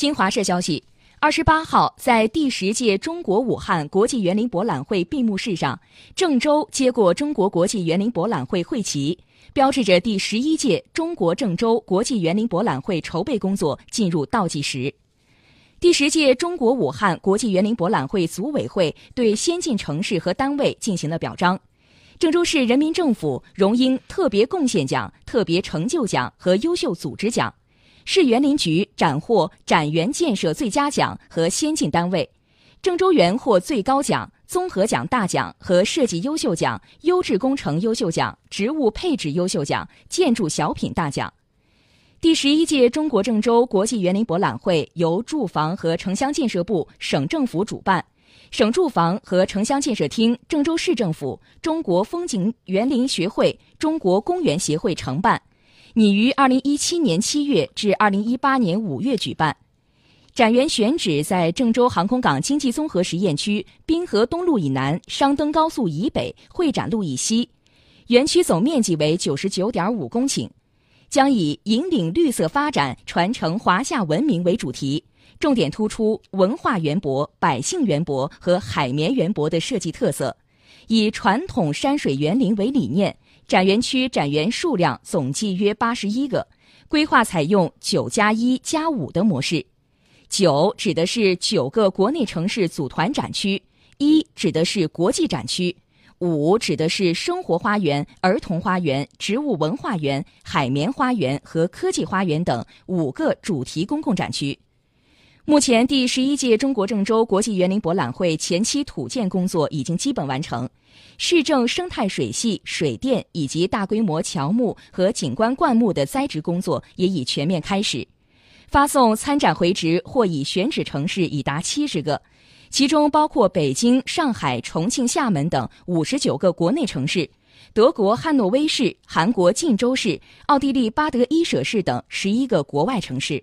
新华社消息，二十八号在第十届中国武汉国际园林博览会闭幕式上，郑州接过中国国际园林博览会会旗，标志着第十一届中国郑州国际园林博览会筹备工作进入倒计时。第十届中国武汉国际园林博览会组委会对先进城市和单位进行了表彰，郑州市人民政府荣膺特别贡献奖、特别成就奖和优秀组织奖。市园林局斩获展园建设最佳奖和先进单位，郑州园获最高奖、综合奖大奖和设计优秀奖、优质工程优秀奖、植物配置优秀奖、建筑小品大奖。第十一届中国郑州国际园林博览会由住房和城乡建设部、省政府主办，省住房和城乡建设厅、郑州市政府、中国风景园林学会、中国公园协会承办。拟于二零一七年七月至二零一八年五月举办，展园选址在郑州航空港经济综合实验区滨河东路以南、商登高速以北、会展路以西，园区总面积为九十九点五公顷，将以引领绿色发展、传承华夏文明为主题，重点突出文化园博、百姓园博和海绵园博的设计特色，以传统山水园林为理念。展园区展园数量总计约八十一个，规划采用九加一加五的模式。九指的是九个国内城市组团展区，一指的是国际展区，五指的是生活花园、儿童花园、植物文化园、海绵花园和科技花园等五个主题公共展区。目前，第十一届中国郑州国际园林博览会前期土建工作已经基本完成，市政生态水系、水电以及大规模乔木和景观灌木的栽植工作也已全面开始。发送参展回执或已选址城市已达七十个，其中包括北京、上海、重庆、厦门等五十九个国内城市，德国汉诺威市、韩国晋州市、奥地利巴德伊舍市等十一个国外城市。